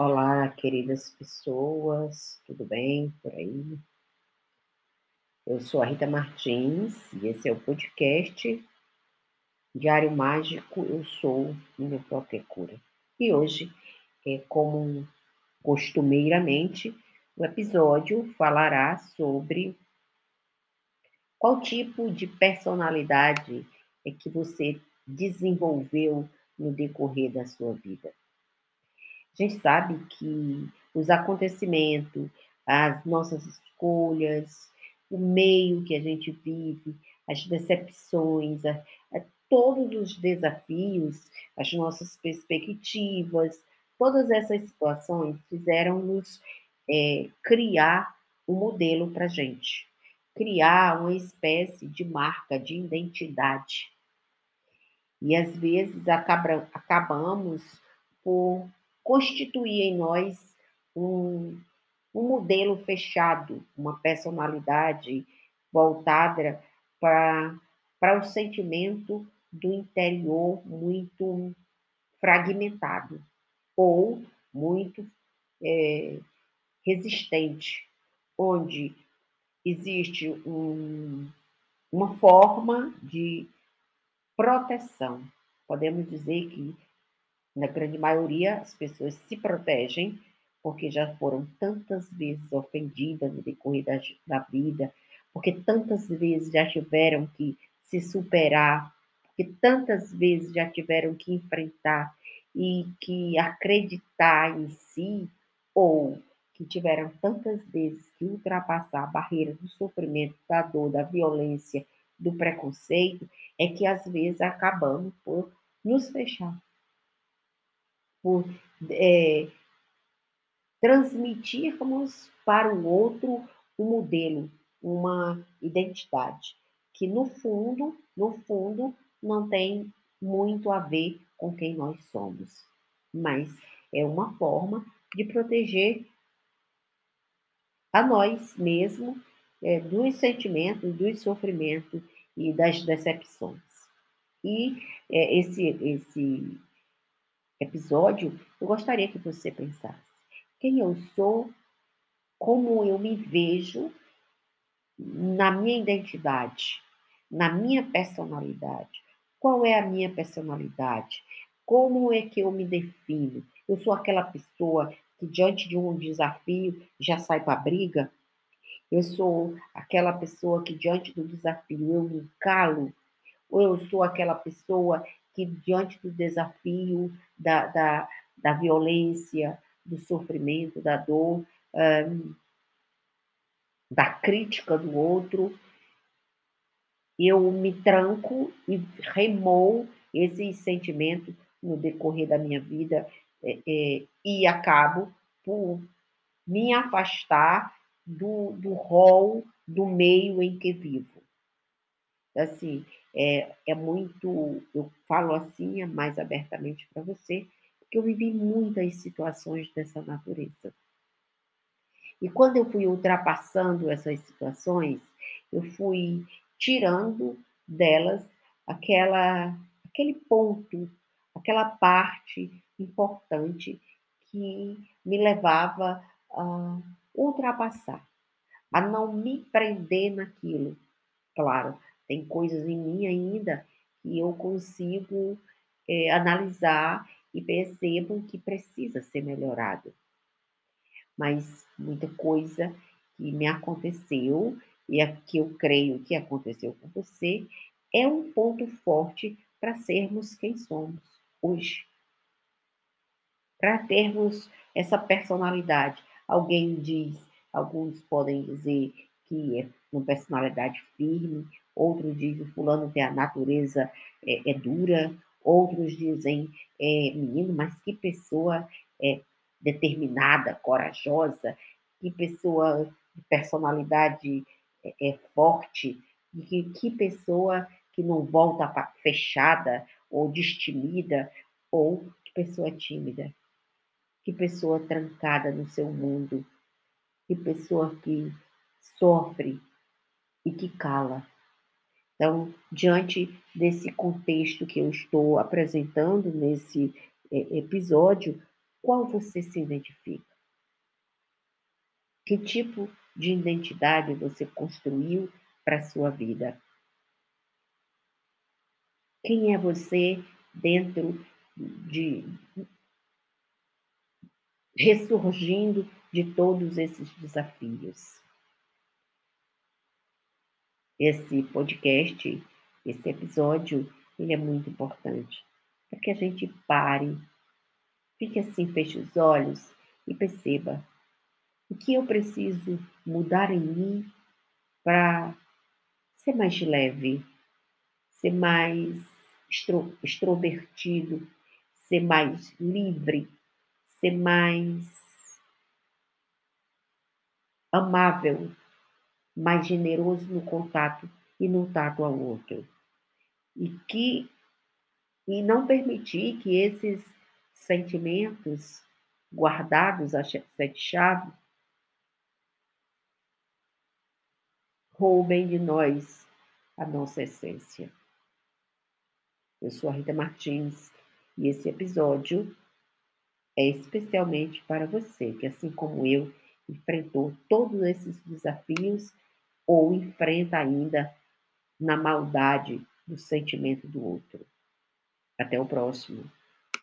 Olá, queridas pessoas, tudo bem por aí? Eu sou a Rita Martins e esse é o podcast Diário Mágico. Eu sou minha própria cura. E hoje, é, como costumeiramente, o episódio falará sobre qual tipo de personalidade é que você desenvolveu no decorrer da sua vida. Gente sabe que os acontecimentos, as nossas escolhas, o meio que a gente vive, as decepções, a, a, todos os desafios, as nossas perspectivas, todas essas situações fizeram-nos é, criar um modelo para a gente, criar uma espécie de marca, de identidade. E às vezes acaba, acabamos por constituir em nós um, um modelo fechado, uma personalidade voltada para o sentimento do interior muito fragmentado ou muito é, resistente, onde existe um, uma forma de proteção. Podemos dizer que na grande maioria, as pessoas se protegem porque já foram tantas vezes ofendidas no decorrer da, da vida, porque tantas vezes já tiveram que se superar, porque tantas vezes já tiveram que enfrentar e que acreditar em si, ou que tiveram tantas vezes que ultrapassar a barreira do sofrimento, da dor, da violência, do preconceito, é que às vezes acabamos por nos fechar por é, transmitirmos para o outro um modelo, uma identidade, que no fundo, no fundo, não tem muito a ver com quem nós somos, mas é uma forma de proteger a nós mesmos é, dos sentimentos, dos sofrimentos e das decepções. E é, esse, esse episódio, eu gostaria que você pensasse quem eu sou, como eu me vejo na minha identidade, na minha personalidade. Qual é a minha personalidade? Como é que eu me defino? Eu sou aquela pessoa que, diante de um desafio, já sai para a briga? Eu sou aquela pessoa que, diante do desafio, eu me calo? Ou eu sou aquela pessoa que, diante do desafio, da, da, da violência, do sofrimento, da dor, um, da crítica do outro, eu me tranco e remou esse sentimento no decorrer da minha vida é, é, e acabo por me afastar do, do rol, do meio em que vivo. Assim, é, é muito, eu falo assim mais abertamente para você, porque eu vivi muitas situações dessa natureza. E quando eu fui ultrapassando essas situações, eu fui tirando delas aquela, aquele ponto, aquela parte importante que me levava a ultrapassar, a não me prender naquilo. Claro, tem coisas em mim ainda que eu consigo é, analisar e percebo que precisa ser melhorado. Mas muita coisa que me aconteceu e que eu creio que aconteceu com você é um ponto forte para sermos quem somos hoje. Para termos essa personalidade. Alguém diz, alguns podem dizer que é uma personalidade firme, outros dizem fulano tem a natureza é, é dura, outros dizem é, menino, mas que pessoa é, determinada, corajosa, que pessoa de personalidade é, é forte, que, que pessoa que não volta fechada ou destemida, ou que pessoa tímida, que pessoa trancada no seu mundo, que pessoa que sofre e que cala. Então, diante desse contexto que eu estou apresentando nesse é, episódio, qual você se identifica? Que tipo de identidade você construiu para a sua vida? Quem é você dentro de ressurgindo de todos esses desafios? Esse podcast, esse episódio, ele é muito importante para que a gente pare, fique assim, feche os olhos e perceba o que eu preciso mudar em mim para ser mais leve, ser mais extro, extrovertido, ser mais livre, ser mais amável, mais generoso no contato e no tato ao outro. E que e não permitir que esses sentimentos guardados a sete chaves roubem de nós a nossa essência. Eu sou a Rita Martins e esse episódio é especialmente para você que, assim como eu, enfrentou todos esses desafios ou enfrenta ainda na maldade do sentimento do outro. Até o próximo.